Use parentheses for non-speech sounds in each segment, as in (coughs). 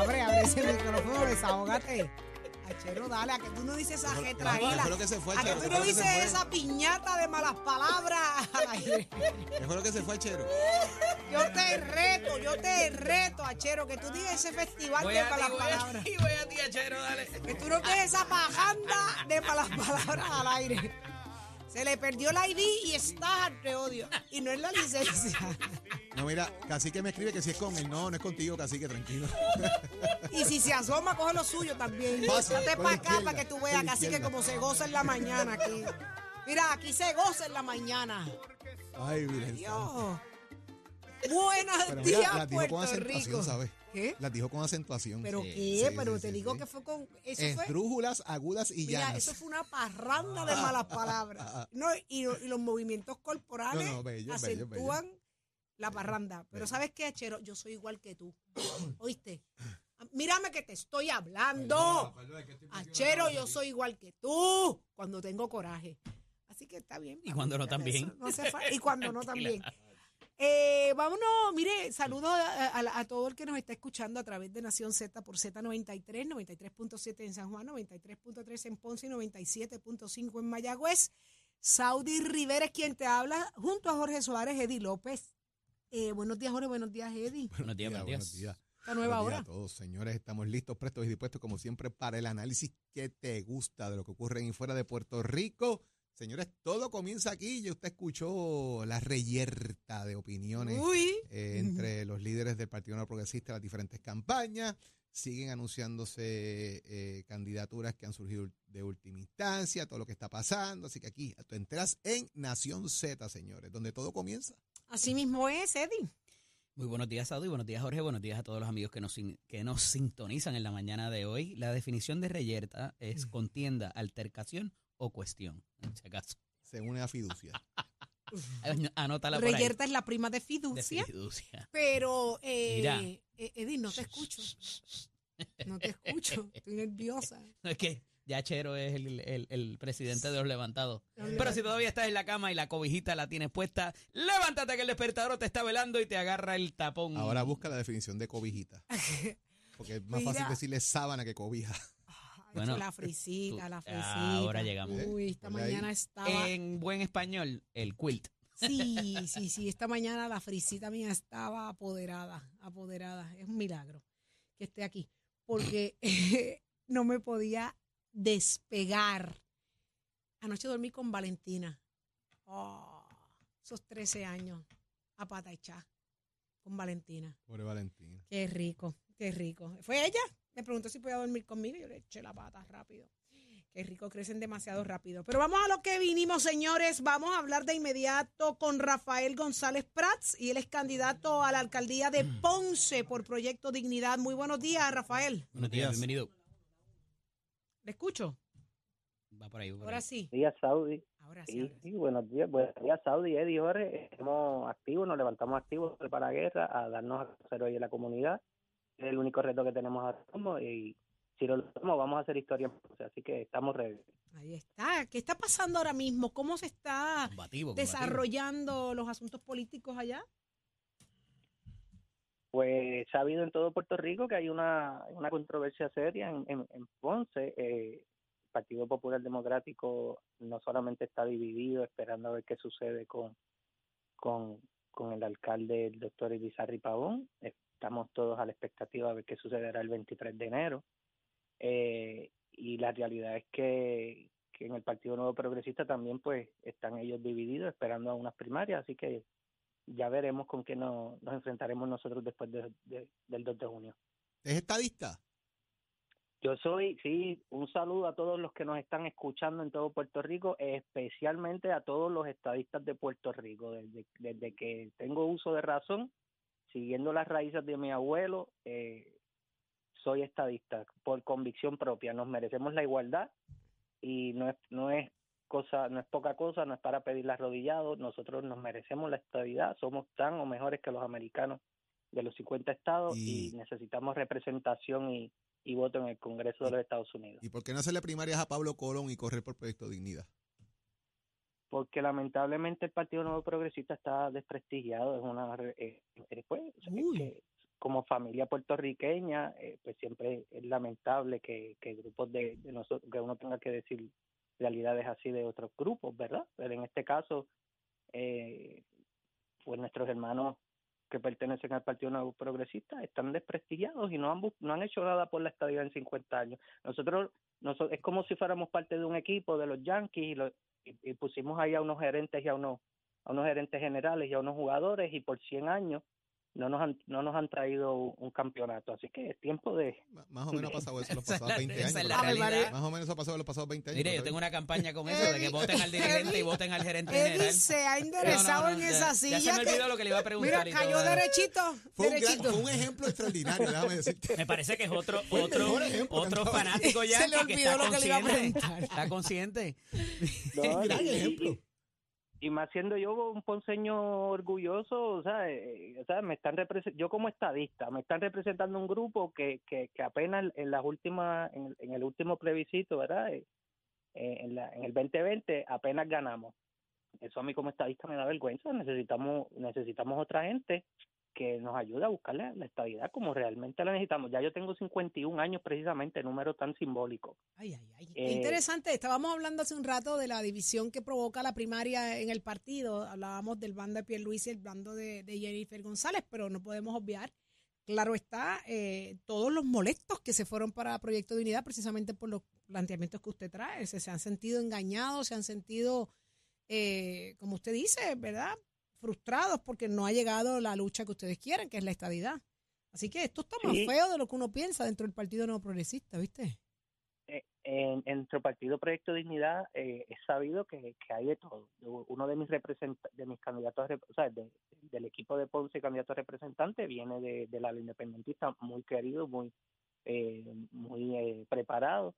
abre, abre ese micrófono, desahógate. Achero, dale, a que tú no dices esa ¿Qué jetraíla. fue lo que se fue, A que tú ¿Qué no dices esa piñata de malas palabras (laughs) al aire. ¿Qué fue lo que se fue, Chero? Yo te reto, yo te reto, Achero, que tú digas ese festival Voy de ti, malas palabras. ti, voy a ti, Achero, dale. Que tú no quedes esa pajanda de malas palabras al aire. Se le perdió la ID y está de odio. Y no es la licencia. (laughs) No, mira, Cacique me escribe que si es con él. No, no es contigo, Cacique, tranquilo. Y si se asoma, coge lo suyo también. Con para acá para que tú veas la casi que izquierda. como se goza en la mañana aquí. Mira, aquí se goza en la mañana. Ay, Virgen. Dios. Buenos días, Puerto Rico. ¿sabes? ¿Qué? Las dijo con acentuación. ¿Pero Sí, qué? sí, Pero sí, te sí, digo sí. que fue con... Eso fue... Esdrújulas, agudas y Mira, llanas. eso fue una parranda de malas palabras. (laughs) No, y, lo- y los movimientos corporales No, no, bello, bello, bello. acentúan la parranda. Pero ¿sabes qué, Achero? Yo soy igual que tú. (coughs) ¿Oíste? Mírame que te estoy hablando. Achero, yo soy igual que tú cuando tengo coraje. Así que está bien. Y cuando no también. no y cuando no (laughs) también. Eh, vámonos, mire, saludos a, a- a todo el que nos está escuchando a través de Nación Z por Z93, 93.7 en San Juan, 93.3 en Ponce y 97.5 en Mayagüez. Saudi Rivera es quien te habla, junto a Jorge Suárez, Eddie López. Eh, buenos días, Jorge, buenos días, Eddie. Buenos días, buenos días. buenos días. Esta nueva Buenos días hora. a todos, señores. Estamos listos, prestos y dispuestos, como siempre, para el análisis que te gusta de lo que ocurre en y fuera de Puerto Rico. Señores, todo comienza aquí. Ya usted escuchó la reyerta de opiniones Uy. eh, entre los líderes del Partido No Progresista en las diferentes campañas. Siguen anunciándose eh, candidaturas que han surgido de última instancia, todo lo que está pasando. Así que aquí tú entras en Nación Z, señores, donde todo comienza. Así mismo es, Eddie. Muy buenos días, Saudi. Buenos días, Jorge. Buenos días a todos los amigos que nos, sin- que nos sintonizan en la mañana de hoy. La definición de reyerta es contienda, altercación o cuestión, en ese caso. Se une a fiducia. (laughs) Anótala por ahí. Reyerta es la prima de De fiducia. Pero, eh, Mira. eh, Eddie, no te escucho. No te escucho. Estoy nerviosa. (laughs) No, es que ya Chero es el, el- el presidente de los levantados. Pero si todavía estás en la cama y la cobijita la tienes puesta, levántate que el despertador te está velando y te agarra el tapón. Ahora busca la definición de cobijita. (laughs) Porque es más Mira. fácil decirle sábana que cobija. Bueno, la frisita, tú- la frisita. ahora llegamos. Uy, esta ahí. mañana estaba. En buen español, el quilt. Sí, (laughs) sí, sí. Esta mañana la frisita mía estaba apoderada, apoderada. Es un milagro que esté aquí. Porque (laughs) no me podía despegar. Anoche dormí con Valentina. Oh, esos 13 años a pata echada con Valentina. Pobre Valentín. Qué rico, qué rico. ¿Fue ella? Me preguntó si podía dormir conmigo. Yo le eché la pata rápido. Qué rico, crecen demasiado rápido. Pero vamos a lo que vinimos, señores. Vamos a hablar de inmediato con Rafael González Prats y él es candidato a la alcaldía de Ponce por Proyecto Dignidad. Muy buenos días, Rafael. Buenos días, días. bienvenido. ¿Le escucho? Va por ahí. va por Ahora ahí. sí. días, Saudi. Ahora sí. Sí, ahora sí. sí, buenos días. Buenos días, Saudi, Eddie, Jorge. Estamos activos, nos levantamos activos para la guerra, a darnos a conocer hoy en la comunidad. Es el único reto que tenemos ahora mismo y si lo logramos vamos a hacer historia. en Ponce, Así que estamos ready. Ahí está. ¿Qué está pasando ahora mismo? ¿Cómo se está Combativo, combativo. desarrollando los asuntos políticos allá? Pues se ha habido en todo Puerto Rico que hay una, una controversia seria en, en, en Ponce. Eh, el Partido Popular Democrático no solamente está dividido esperando a ver qué sucede con, con, con el alcalde, el doctor Elizarri Pavón. Estamos todos a la expectativa de ver qué sucederá el 23 de enero. Eh, y la realidad es que, que en el Partido Nuevo Progresista también pues están ellos divididos esperando a unas primarias, así que ya veremos con qué nos, nos enfrentaremos nosotros después de- de- del 2 de junio. ¿Es estadista? Yo soy, sí, un saludo a todos los que nos están escuchando en todo Puerto Rico, especialmente a todos los estadistas de Puerto Rico. Desde, desde que tengo uso de razón, siguiendo las raíces de mi abuelo, eh, soy estadista por convicción propia. Nos merecemos la igualdad y no es, no es cosa, no es poca cosa, no es para pedirle arrodillado. Nosotros nos merecemos la estabilidad, somos tan o mejores que los americanos de los 50 estados Y- y, necesitamos representación y, y voto en el Congreso de los Estados Unidos. ¿Y por qué no hacerle primarias a Pablo Colón y correr por Proyecto Dignidad? Porque lamentablemente el Partido Nuevo Progresista está desprestigiado, es una eh, eh, pues, es que como familia puertorriqueña, eh, pues siempre es lamentable que, que grupos de, de nosotros, que uno tenga que decir realidades así de otros grupos, ¿verdad? Pero en este caso, eh, pues nuestros hermanos que pertenecen al Partido Nuevo Progresista están desprestigiados y no han no han hecho nada por la estabilidad en 50 años. Nosotros, nosotros es como si fuéramos parte de un equipo de los Yankees y, y, pusimos ahí a unos gerentes y a unos a unos gerentes generales y a unos jugadores y por 100 años no nos han, no nos han traído un campeonato. Así que es tiempo de. Más o menos ha pasado eso los (laughs) pasados 20 años. es. Más o menos ha pasado los pasados 20 años. Mire, yo tengo una campaña con (laughs) eso, de que voten al dirigente y voten al gerente Eddie general. se ha enderezado No, no, no, en ya- esa silla. Ya se me que- olvidó lo que le iba a preguntar. Mira, y cayó todo. derechito. Fue un, gran- derechito. fue un ejemplo extraordinario, déjame decirte. Me parece que es otro, otro, ejemplo que otro fanático Se ya le que olvidó está lo que le iba a consciente. preguntar. Está consciente. No, (laughs) Gran y- ejemplo. Y- más siendo yo un ponceño orgulloso, o sea, eh, o sea me están yo como estadista, me están representando un grupo que, que, que apenas en las últimas, en, en el último plebiscito, ¿verdad? Eh, eh, en, la, en el 2020 apenas ganamos. Eso a mí como estadista me da vergüenza. Necesitamos, necesitamos otra gente que nos ayude a buscar la, la estabilidad como realmente la necesitamos. Ya yo tengo 51 años precisamente, número tan simbólico. Ay, ay, ay. Eh, interesante. Estábamos hablando hace un rato de la división que provoca la primaria en el partido. Hablábamos del bando de Pierluisi y el bando de, de Jennifer González, pero no podemos obviar, claro está, eh, todos los molestos que se fueron para Proyecto de Unidad precisamente por los planteamientos que usted trae. Se, se han sentido engañados, se han sentido, eh, como usted dice, ¿verdad? Frustrados porque no ha llegado la lucha que ustedes quieren, que es la estadidad. Así que esto está más Sí. feo de lo que uno piensa dentro del Partido Nuevo Progresista, ¿viste? eh, en, en nuestro partido Proyecto Dignidad eh, es sabido que, que hay de todo. Uno de mis de mis candidatos, o sea, de- del equipo de Ponce, candidato a representante, viene de, de la independentista, muy querido, muy eh, muy eh, preparado.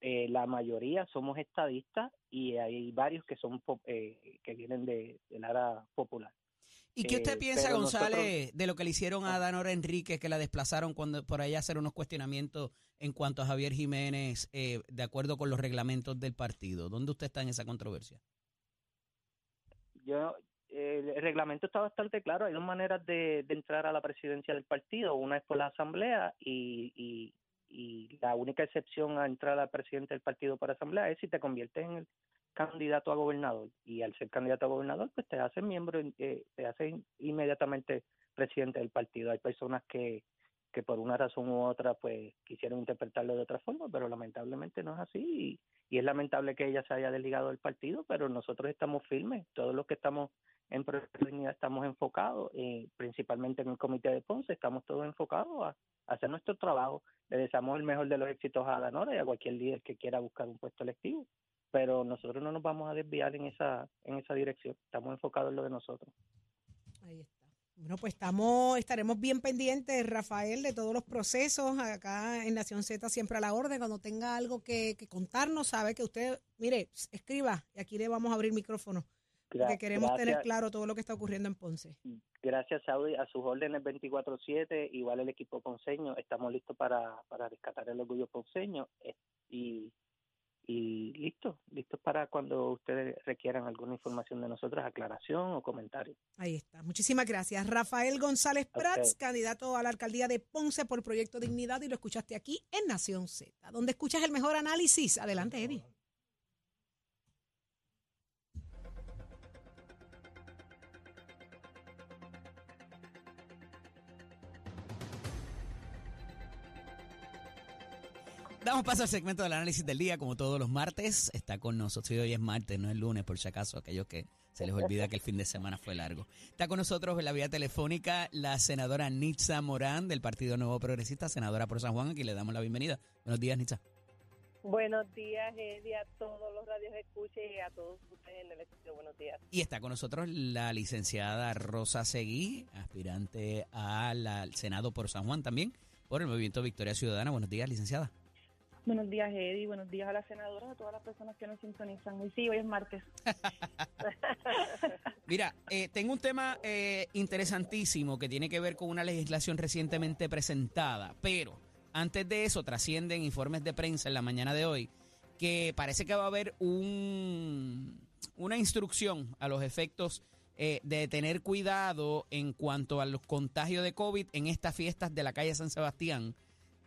Eh, la mayoría somos estadistas y hay varios que son eh, que vienen de, del área popular. ¿Y qué usted Eh, piensa, González, nosotros- de lo que le hicieron a Danora Enríquez, que la desplazaron cuando por ahí a hacer unos cuestionamientos en cuanto a Javier Jiménez, eh, de acuerdo con los reglamentos del partido? ¿Dónde usted está en esa controversia? Yo, el reglamento está bastante claro. Hay dos maneras de, de entrar a la presidencia del partido. Una es por la asamblea y, y, y la única excepción a entrar al presidente del partido por asamblea es si te conviertes en el candidato a gobernador. Y al ser candidato a gobernador, pues te haces miembro, eh, te haces inmediatamente presidente del partido. Hay personas que, que por una razón u otra pues quisieron interpretarlo de otra forma, pero lamentablemente no es así y, y es lamentable que ella se haya desligado del partido, pero nosotros estamos firmes, todos los que estamos en Dignidad estamos enfocados, eh, principalmente en el comité de Ponce, estamos todos enfocados a, a hacer nuestro trabajo. Le deseamos el mejor de los éxitos a Danora y a cualquier líder que quiera buscar un puesto electivo, pero nosotros no nos vamos a desviar en esa en esa dirección, estamos enfocados en lo de nosotros. Ahí está. Bueno, pues estamos, estaremos bien pendientes, Rafael, de todos los procesos acá en Nación Z, siempre a la orden. Cuando tenga algo que, que contarnos, sabe que usted, mire, escriba y aquí le vamos a abrir micrófono, porque queremos tener gracias. claro todo lo que está ocurriendo en Ponce. gracias Saudi a sus órdenes 24/7, igual el equipo ponceño, estamos listos para, para rescatar el orgullo ponceño eh, y, y listo, listos para cuando ustedes requieran alguna información de nosotros, aclaración o comentario. Ahí está. Muchísimas gracias. Rafael González Prats, usted. candidato a la alcaldía de Ponce por Proyecto Dignidad, y lo escuchaste aquí en Nación Z, donde escuchas el mejor análisis. Adelante, Eddie. Damos paso al segmento del análisis del día, como todos los martes. Está con nosotros. Sí, hoy es martes, no es lunes, por si acaso, aquellos que se les olvida que el fin de semana fue largo. Está con nosotros en la vía telefónica la senadora Nitza Morán del Partido Nuevo Progresista, senadora por San Juan. Aquí le damos la bienvenida. Buenos días, Nitza. Buenos días, Eddie, a todos los radios escuchen y a todos ustedes en el estudio. Buenos días. Y está con nosotros la licenciada Rosa Seguí, aspirante al Senado por San Juan también, por el Movimiento Victoria Ciudadana. Buenos días, licenciada. Buenos días, Eddie. Buenos días a la senadora, a todas las personas que nos sintonizan. Y sí, hoy es martes. (laughs) Mira, eh, tengo un tema eh, interesantísimo que tiene que ver con una legislación recientemente presentada, pero antes de eso trascienden informes de prensa en la mañana de hoy que parece que va a haber un, una instrucción a los efectos eh, de tener cuidado en cuanto a los contagios de COVID en estas fiestas de la calle San Sebastián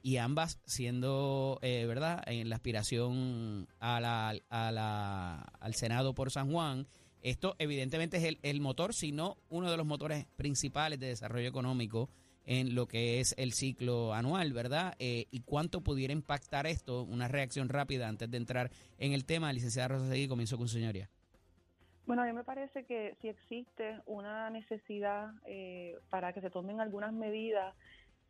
y ambas siendo, eh, ¿verdad?, en la aspiración a la, a la, al Senado por San Juan. Esto evidentemente es el, el motor, sino uno de los motores principales de desarrollo económico en lo que es el ciclo anual, ¿verdad? Eh, ¿Y cuánto pudiera impactar esto? Una reacción rápida antes de entrar en el tema. Licenciada Rosa Seguí, comienzo con su señoría. Bueno, a mí me parece que si existe una necesidad eh, para que se tomen algunas medidas,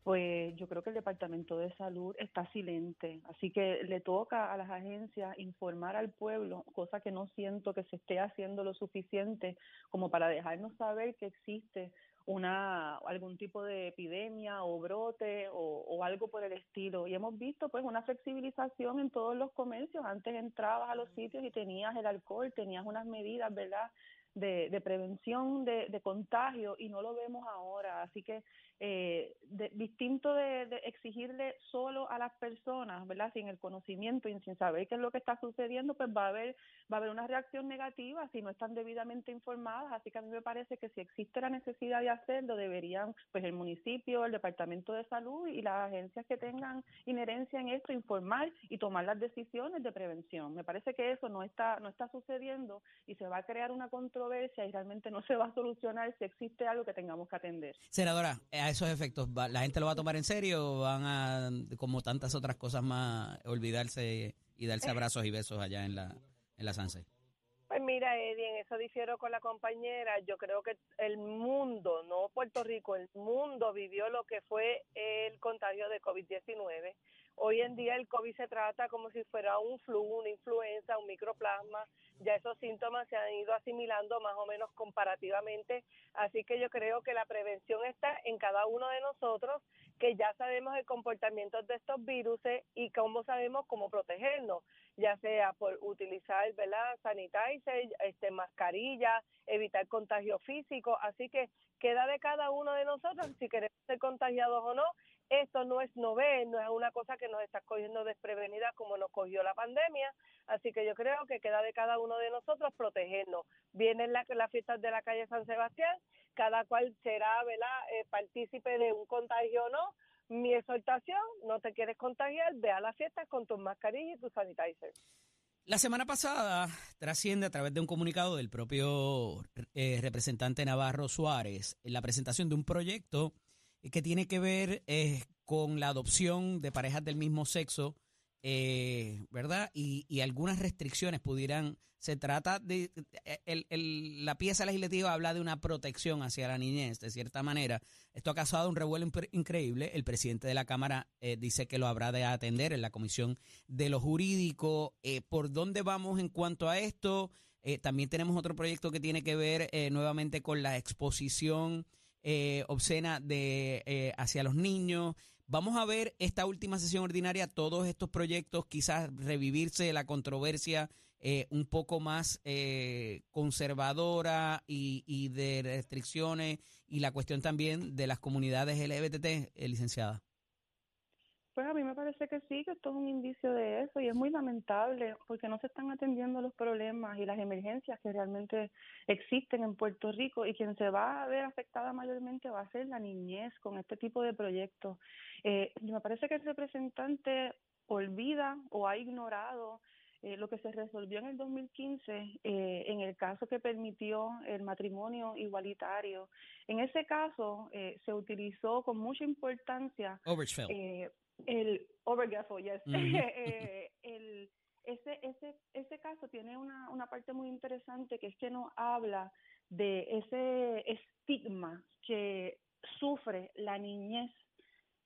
pues yo creo que el Departamento de Salud está silente. Así que le toca a las agencias informar al pueblo, cosa que no siento que se esté haciendo lo suficiente como para dejarnos saber que existe una algún tipo de epidemia o brote o, o, algo por el estilo. Y hemos visto pues una flexibilización en todos los comercios. Antes entrabas a los sitios y tenías el alcohol tenías unas medidas verdad de, de prevención de, de contagio y no lo vemos ahora. Así que eh, de, distinto de, de, exigirle solo a las personas, ¿verdad? Sin el conocimiento y sin saber qué es lo que está sucediendo, pues va a haber va a haber una reacción negativa si no están debidamente informadas. Así que a mí me parece que si existe la necesidad de hacerlo, deberían, pues el municipio, el departamento de salud y las agencias que tengan inherencia en esto informar y tomar las decisiones de prevención. Me parece que eso no está no está sucediendo y se va a crear una controversia y realmente no se va a solucionar si existe algo que tengamos que atender. Senadora, a esos efectos, ¿la gente lo va a tomar en serio o van a, como tantas otras cosas más, olvidarse y darse abrazos y besos allá en la, en la Sanse? Pues mira, Eddie, en eso difiero con la compañera. Yo creo que el mundo, no Puerto Rico, el mundo vivió lo que fue el contagio de COVID-19. Hoy en día el COVID se trata como si fuera un flu, una influenza, un microplasma. Ya esos síntomas se han ido asimilando más o menos comparativamente. Así que yo creo que la prevención está en cada uno de nosotros, que ya sabemos el comportamiento de estos virus y cómo sabemos cómo protegernos, ya sea por utilizar, ¿verdad? Sanitizer, este, mascarilla, evitar contagio físico. Así que queda de cada uno de nosotros si queremos ser contagiados o no esto no es novel, no es una cosa que nos está cogiendo desprevenida como nos cogió la pandemia, así que yo creo que queda de cada uno de nosotros protegernos. Vienen las la fiestas de la calle San Sebastián, cada cual será. Eh, partícipe de un contagio o no. Mi exhortación, no te quieres contagiar, ve a las fiestas con tus mascarillas y tus sanitizer. La semana pasada trasciende a través de un comunicado del propio eh, representante Navarro Suárez la presentación de un proyecto que tiene que ver eh, con la adopción de parejas del mismo sexo, eh, ¿verdad? Y, y, algunas restricciones pudieran, se trata de, eh, el, el, la pieza legislativa habla de una protección hacia la niñez, de cierta manera. Esto ha causado un revuelo increíble. El presidente de la Cámara eh, dice que lo habrá de atender en la Comisión de lo Jurídico. Eh, ¿Por dónde vamos en cuanto a esto? también tenemos otro proyecto que tiene que ver nuevamente con la exposición eh, obscena de eh, hacia los niños. Vamos a ver esta última sesión ordinaria, todos estos proyectos, quizás revivirse la controversia eh, un poco más eh, conservadora y, y, de restricciones y la cuestión también de las comunidades LGBT, eh, licenciada. Pues a mí me parece que sí, que esto es un indicio de eso y es muy lamentable porque no se están atendiendo los problemas y las emergencias que realmente existen en Puerto Rico y quien se va a ver afectada mayormente va a ser la niñez con este tipo de proyectos. Eh, me parece que el representante olvida o ha ignorado eh, lo que se resolvió en el 2015 eh, en el caso que permitió el matrimonio igualitario. En ese caso eh, se utilizó con mucha importancia eh, el Overgaffel, yes. Mm (laughs) -hmm. eh, el, ese, ese, ese caso tiene una, una parte muy interesante que es que nos habla de ese estigma que sufre la niñez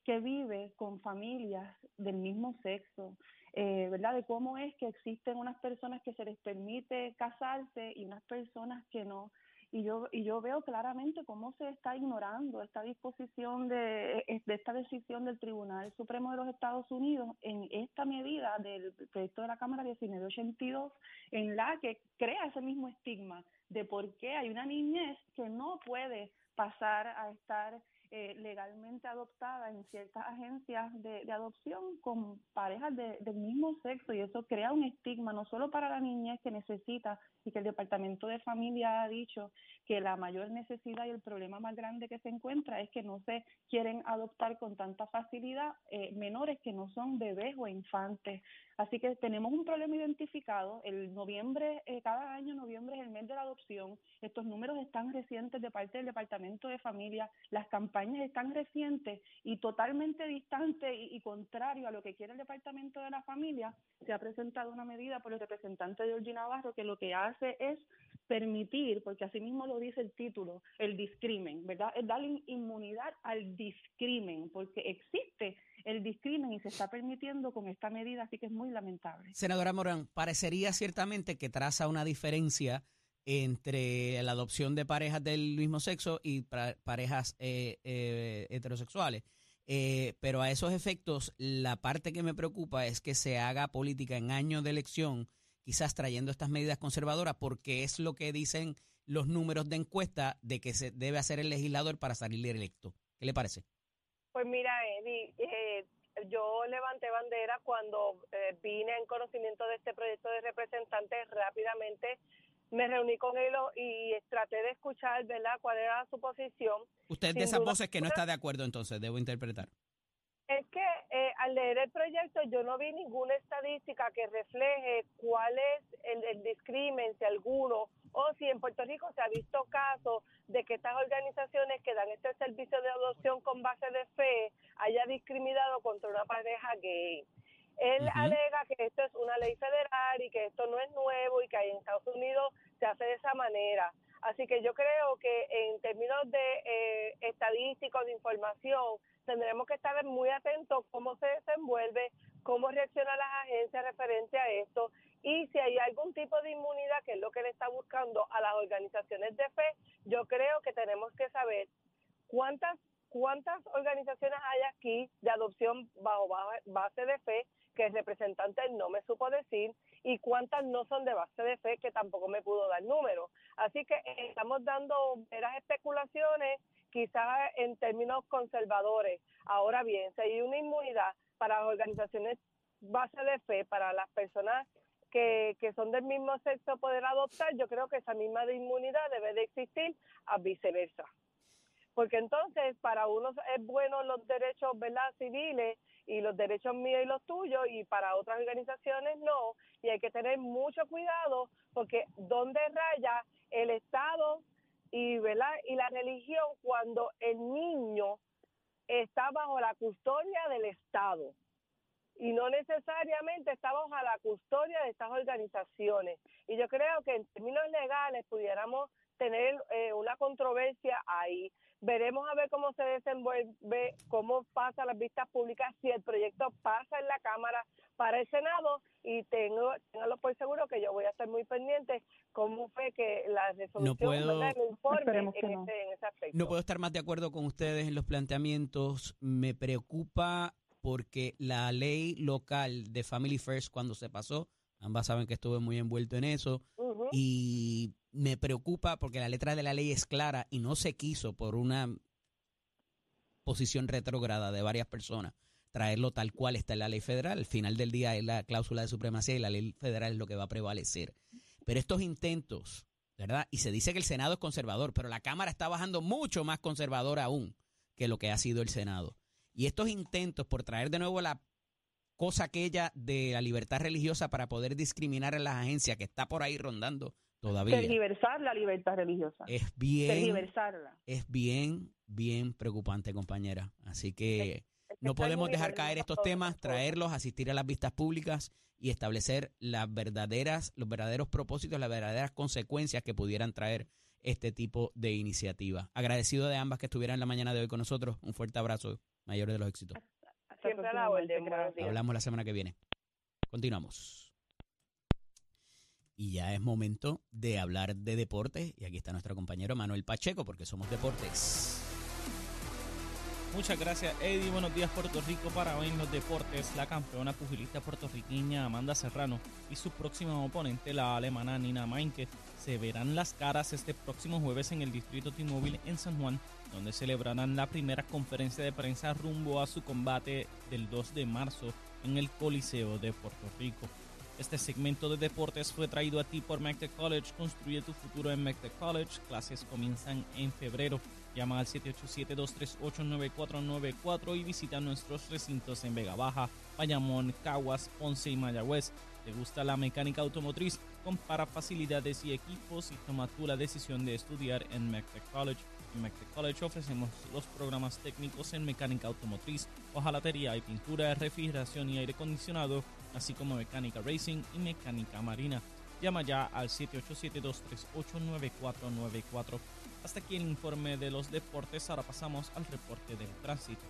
que vive con familias del mismo sexo, eh, ¿verdad? De cómo es que existen unas personas que se les permite casarse y unas personas que no y yo y yo veo claramente cómo se está ignorando esta disposición de, de esta decisión del Tribunal Supremo de los Estados Unidos en esta medida del proyecto de la Cámara 1982 en la que crea ese mismo estigma de por qué hay una niñez que no puede pasar a estar eh, legalmente adoptada en ciertas agencias de, de adopción con parejas de- del mismo sexo y eso crea un estigma no solo para la niñez que necesita y que el Departamento de Familia ha dicho que la mayor necesidad y el problema más grande que se encuentra es que no se quieren adoptar con tanta facilidad eh, menores que no son bebés o infantes. Así que tenemos un problema identificado. El noviembre, eh, cada año noviembre es el mes de la adopción. Estos números están recientes de parte del Departamento de Familia. Las campañas están recientes y totalmente distantes y, y contrario a lo que quiere el Departamento de la Familia. Se ha presentado una medida por el representante Georgie Navarro que lo que hace es permitir, porque así mismo lo dice el título, el discrimen, ¿verdad? Es darle inmunidad al discrimen, porque existe el discrimen y se está permitiendo con esta medida, así que es muy lamentable. Senadora Morán, parecería ciertamente que traza una diferencia entre la adopción de parejas del mismo sexo y pa- parejas eh, eh, heterosexuales. Eh, pero a esos efectos, la parte que me preocupa es que se haga política en años de elección, quizás trayendo estas medidas conservadoras, porque es lo que dicen los números de encuesta de que se debe hacer el legislador para salir electo. ¿Qué le parece? Pues mira, Eddie, eh, yo levanté bandera cuando eh, vine en conocimiento de este proyecto de representantes rápidamente. Me reuní con él y traté de escuchar, ¿verdad?, cuál era su posición. Usted es de esas duda voces que no está de acuerdo, entonces, debo interpretar. Que eh, al leer el proyecto yo no vi ninguna estadística que refleje cuál es el, el discrimen, si alguno, o si en Puerto Rico se ha visto casos de que estas organizaciones que dan este servicio de adopción con base de fe haya discriminado contra una pareja gay. Él alega que esto es una ley federal y que esto no es nuevo y que en Estados Unidos se hace de esa manera. Así que yo creo que en términos de eh, estadísticos, de información, tendremos que estar muy atentos cómo se desenvuelve, cómo reaccionan las agencias referente a esto y si hay algún tipo de inmunidad, que es lo que le está buscando a las organizaciones de fe, yo creo que tenemos que saber cuántas cuántas organizaciones hay aquí de adopción bajo ba- base de fe que el representante no me supo decir y cuántas no son de base de fe que tampoco me pudo dar número. Así que estamos dando veras especulaciones quizás en términos conservadores. Ahora bien, si hay una inmunidad para las organizaciones base de fe, para las personas que, que son del mismo sexo poder adoptar, yo creo que esa misma inmunidad debe de existir a viceversa. Porque entonces para unos es bueno los derechos ¿verdad? civiles y los derechos míos y los tuyos y para otras organizaciones no. Y hay que tener mucho cuidado porque dónde raya el Estado y, ¿verdad? y la religión cuando el niño está bajo la custodia del Estado y no necesariamente está bajo la custodia de estas organizaciones. Y yo creo que en términos legales pudiéramos tener eh, una controversia ahí. Veremos a ver cómo se desenvuelve, cómo pasa las vistas públicas, si el proyecto pasa en la Cámara para el Senado y tengo, téngalo por seguro que yo voy a estar muy pendiente cómo fue que la resolución, puedo- informe Esperemos en, que no. ese, en ese aspecto. No puedo estar más de acuerdo con ustedes en los planteamientos. Me preocupa porque la ley local de Family First cuando se pasó, ambas saben que estuve muy envuelto en eso, y me preocupa porque la letra de la ley es clara y no se quiso por una posición retrógrada de varias personas traerlo tal cual está en la ley federal. Al final del día es la cláusula de supremacía y la ley federal es lo que va a prevalecer. Pero estos intentos, ¿verdad? Y se dice que el Senado es conservador, pero la Cámara está bajando mucho más conservador aún que lo que ha sido el Senado. Y estos intentos por traer de nuevo la cosa aquella de la libertad religiosa para poder discriminar a las agencias que está por ahí rondando todavía. Tergiversar la libertad religiosa. es bien es bien bien preocupante compañera. Así que Es no podemos dejar caer estos temas traerlos asistir a las vistas públicas y establecer las verdaderas los verdaderos propósitos las verdaderas consecuencias que pudieran traer este tipo de iniciativa. Agradecido de ambas que estuvieran la mañana de hoy con nosotros. Un fuerte abrazo. Mayor de los éxitos. Hasta Siempre a la orden. Hablamos la semana que viene. Continuamos. Y ya es momento de hablar de deportes. Y aquí está nuestro compañero Manuel Pacheco, porque somos deportes. Muchas gracias, Eddie. Buenos días, Puerto Rico. Para hoy en los deportes, la campeona pugilista puertorriqueña Amanda Serrano y su próxima oponente, la alemana Nina Meinke, se verán las caras este próximo jueves en el Distrito T-Mobile en San Juan, donde celebrarán la primera conferencia de prensa rumbo a su combate del 2 de marzo en el Coliseo de Puerto Rico. Este segmento de deportes fue traído a ti por McTech College. Construye tu futuro en McTech College. Clases comienzan en febrero. Llama al 787-238-9494 y visita nuestros recintos en Vega Baja, Bayamón, Caguas, Ponce y Mayagüez. ¿Te gusta la mecánica automotriz? Compara facilidades y equipos y toma tú la decisión de estudiar en McTech College. En McTech College ofrecemos los programas técnicos en mecánica automotriz, hojalatería y pintura, refrigeración y aire acondicionado, así como mecánica racing y mecánica marina. Llama ya al 787-238-9494. Hasta aquí el informe de los deportes. Ahora pasamos al reporte del tránsito.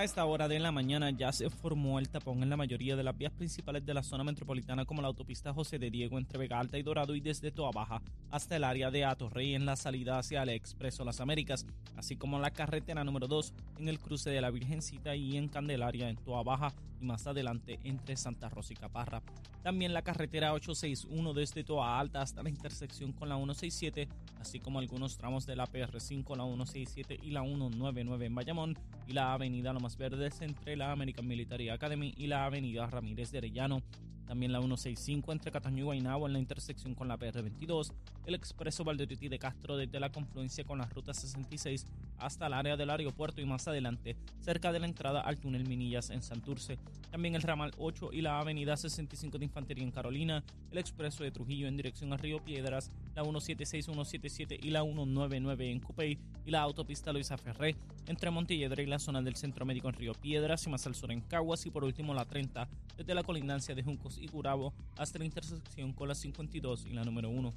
A esta hora de la mañana ya se formó el tapón en la mayoría de las vías principales de la zona metropolitana como la autopista José de Diego entre Vega Alta y Dorado y desde Toa Baja hasta el área de Atorrey en la salida hacia el Expreso Las Américas, así como la carretera número 2 en el cruce de la Virgencita y en Candelaria en Toa Baja y más adelante entre Santa Rosa y Caparra. También la carretera 861 desde Toa Alta hasta la intersección con la 167, así como algunos tramos de la PR5, la 167 y la 199 en Bayamón y la avenida Verdes entre la American Military Academy y la avenida Ramírez de Arellano. También la 165 entre Cataño y Guaynabo en la intersección con la PR22, el expreso Valderiti de Castro desde la confluencia con la ruta 66 hasta el área del aeropuerto y más adelante, cerca de la entrada al túnel Minillas en Santurce. También el ramal 8 y la avenida 65 de Infantería en Carolina, el expreso de Trujillo en dirección a Río Piedras, la 176, 177 y la 199 en Cupey y la autopista Luisa Ferré entre Montelledra y la zona del Centro Médico en Río Piedras y más al sur en Caguas y por último la 30 desde la colindancia de Juncos y Curabo hasta la intersección con la 52 y la número 1.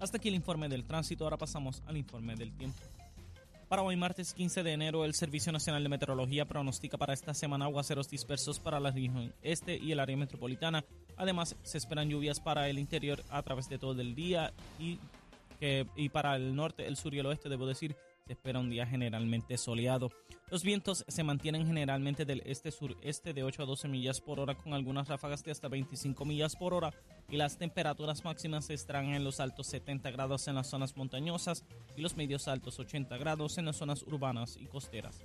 Hasta aquí el informe del tránsito, ahora pasamos al informe del tiempo. Para hoy martes 15 de enero, el Servicio Nacional de Meteorología pronostica para esta semana aguaceros dispersos para la región este y el área metropolitana. Además, se esperan lluvias para el interior a través de todo el día y, que, y para el norte, el sur y el oeste, debo decir, se espera un día generalmente soleado. Los vientos se mantienen generalmente del este-sureste de 8 a 12 millas por hora con algunas ráfagas de hasta 25 millas por hora y las temperaturas máximas estarán en los altos 70 grados en las zonas montañosas y los medios altos 80 grados en las zonas urbanas y costeras.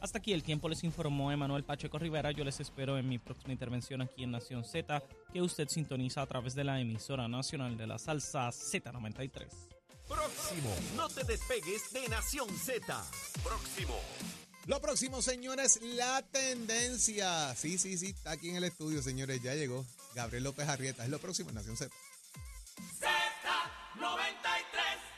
Hasta aquí el tiempo les informó Emanuel Pacheco Rivera. Yo les espero en mi próxima intervención aquí en Nación Z, que usted sintoniza a través de la emisora nacional de la salsa Z93. Próximo. No te despegues de Nación Z. Próximo. Lo próximo, señores, la tendencia. Sí, sí, sí, está aquí en el estudio, señores. Ya llegó Gabriel López Arrieta. Es lo próximo en Nación Z. Z93.